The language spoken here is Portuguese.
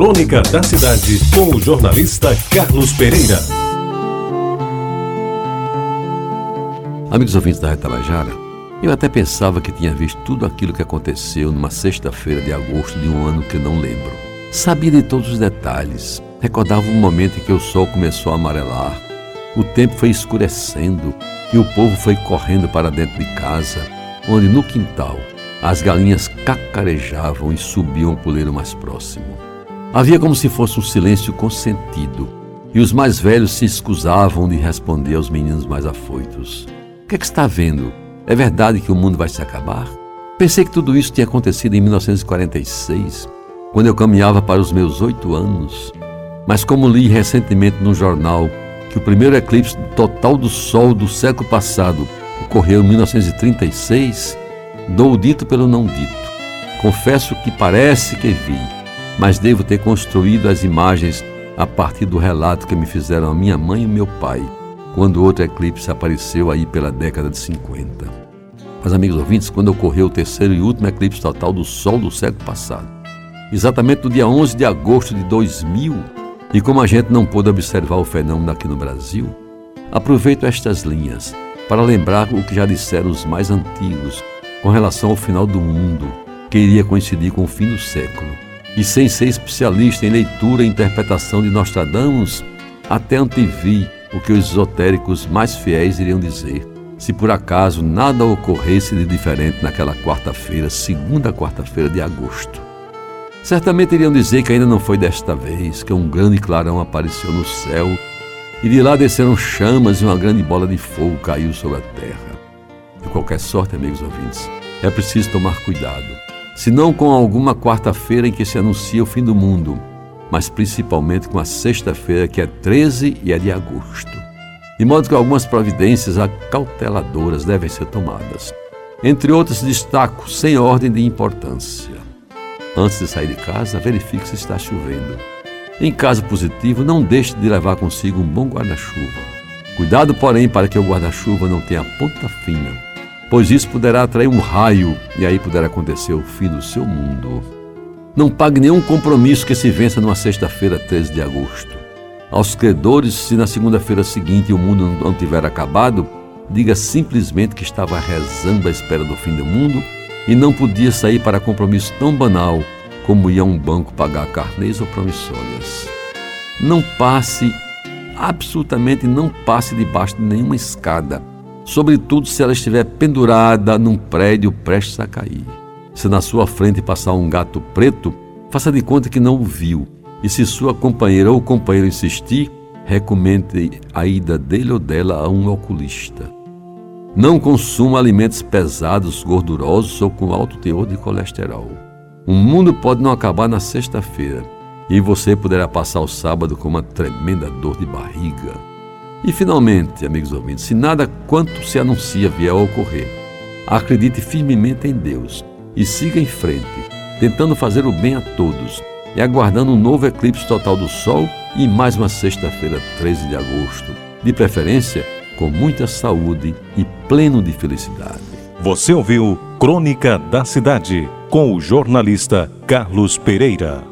Crônica da Cidade, com o jornalista Carlos Pereira. Amigos ouvintes da Retabajara, eu até pensava que tinha visto tudo aquilo que aconteceu numa sexta-feira de agosto de um ano que não lembro. Sabia de todos os detalhes, recordava o momento em que o sol começou a amarelar, o tempo foi escurecendo e o povo foi correndo para dentro de casa, onde no quintal as galinhas cacarejavam e subiam o puleiro mais próximo. Havia como se fosse um silêncio consentido, e os mais velhos se escusavam de responder aos meninos mais afoitos. O que é que está vendo? É verdade que o mundo vai se acabar? Pensei que tudo isso tinha acontecido em 1946, quando eu caminhava para os meus oito anos. Mas como li recentemente num jornal que o primeiro eclipse total do Sol do século passado ocorreu em 1936, Dou o dito pelo não dito. Confesso que parece que vi, mas devo ter construído as imagens a partir do relato que me fizeram a minha mãe e meu pai, quando outro eclipse apareceu aí pela década de 50. Mas, amigos ouvintes, quando ocorreu o terceiro e último eclipse total do Sol do século passado, exatamente no dia 11 de agosto de 2000, e como a gente não pôde observar o fenômeno aqui no Brasil, aproveito estas linhas para lembrar o que já disseram os mais antigos com relação ao final do mundo, que iria coincidir com o fim do século. E sem ser especialista em leitura e interpretação de Nostradamus, até antevi o que os esotéricos mais fiéis iriam dizer. Se por acaso nada ocorresse de diferente naquela quarta-feira, segunda quarta-feira de agosto. Certamente iriam dizer que ainda não foi desta vez que um grande clarão apareceu no céu e de lá desceram chamas e uma grande bola de fogo caiu sobre a terra. De qualquer sorte, amigos ouvintes, é preciso tomar cuidado. Se não com alguma quarta-feira em que se anuncia o fim do mundo, mas principalmente com a sexta-feira, que é 13 e é de agosto. De modo que algumas providências acauteladoras devem ser tomadas. Entre outras, destaco sem ordem de importância. Antes de sair de casa, verifique se está chovendo. Em caso positivo, não deixe de levar consigo um bom guarda-chuva. Cuidado, porém, para que o guarda-chuva não tenha ponta fina pois isso poderá atrair um raio e aí poderá acontecer o fim do seu mundo. Não pague nenhum compromisso que se vença numa sexta-feira, 13 de agosto. Aos credores, se na segunda-feira seguinte o mundo não tiver acabado, diga simplesmente que estava rezando à espera do fim do mundo e não podia sair para compromisso tão banal como ir a um banco pagar carnês ou promissórias. Não passe, absolutamente não passe debaixo de nenhuma escada sobretudo se ela estiver pendurada num prédio prestes a cair. Se na sua frente passar um gato preto, faça de conta que não o viu. E se sua companheira ou companheiro insistir, recomende a ida dele ou dela a um oculista. Não consuma alimentos pesados, gordurosos ou com alto teor de colesterol. O mundo pode não acabar na sexta-feira e você poderá passar o sábado com uma tremenda dor de barriga. E finalmente, amigos ouvintes, se nada quanto se anuncia vier a ocorrer, acredite firmemente em Deus e siga em frente, tentando fazer o bem a todos e aguardando um novo eclipse total do Sol e mais uma sexta-feira, 13 de agosto, de preferência com muita saúde e pleno de felicidade. Você ouviu Crônica da Cidade com o jornalista Carlos Pereira.